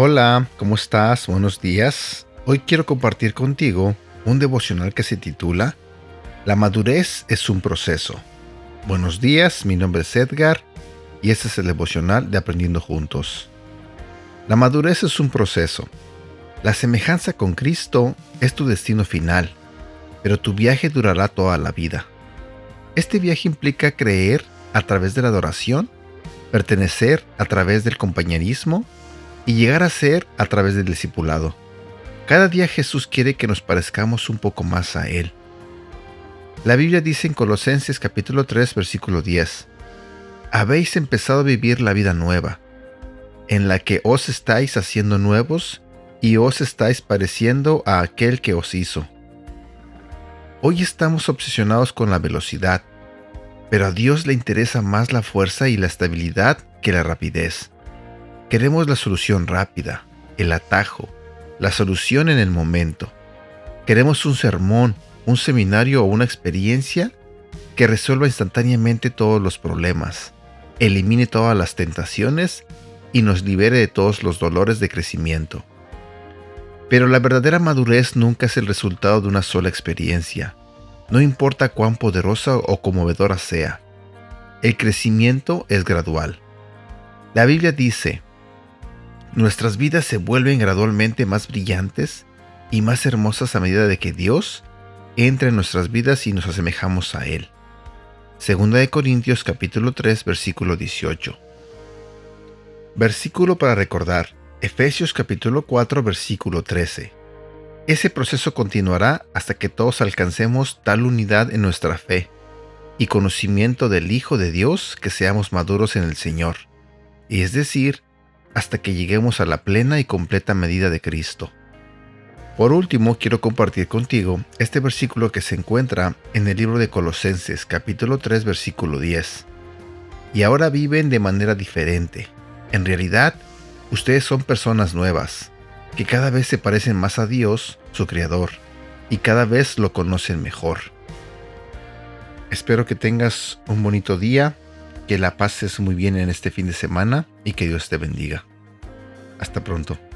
Hola, ¿cómo estás? Buenos días. Hoy quiero compartir contigo un devocional que se titula La madurez es un proceso. Buenos días, mi nombre es Edgar y este es el devocional de Aprendiendo Juntos. La madurez es un proceso. La semejanza con Cristo es tu destino final, pero tu viaje durará toda la vida. Este viaje implica creer a través de la adoración, pertenecer a través del compañerismo y llegar a ser a través del discipulado. Cada día Jesús quiere que nos parezcamos un poco más a Él. La Biblia dice en Colosenses capítulo 3 versículo 10, Habéis empezado a vivir la vida nueva, en la que os estáis haciendo nuevos y os estáis pareciendo a aquel que os hizo. Hoy estamos obsesionados con la velocidad, pero a Dios le interesa más la fuerza y la estabilidad que la rapidez. Queremos la solución rápida, el atajo, la solución en el momento. Queremos un sermón, un seminario o una experiencia que resuelva instantáneamente todos los problemas, elimine todas las tentaciones y nos libere de todos los dolores de crecimiento. Pero la verdadera madurez nunca es el resultado de una sola experiencia, no importa cuán poderosa o conmovedora sea. El crecimiento es gradual. La Biblia dice, Nuestras vidas se vuelven gradualmente más brillantes y más hermosas a medida de que Dios entra en nuestras vidas y nos asemejamos a Él. Segunda de Corintios capítulo 3 versículo 18. Versículo para recordar. Efesios capítulo 4 versículo 13. Ese proceso continuará hasta que todos alcancemos tal unidad en nuestra fe y conocimiento del Hijo de Dios que seamos maduros en el Señor, y es decir, hasta que lleguemos a la plena y completa medida de Cristo. Por último, quiero compartir contigo este versículo que se encuentra en el libro de Colosenses capítulo 3 versículo 10. Y ahora viven de manera diferente. En realidad, ustedes son personas nuevas, que cada vez se parecen más a Dios, su Creador, y cada vez lo conocen mejor. Espero que tengas un bonito día que la pases muy bien en este fin de semana y que Dios te bendiga. Hasta pronto.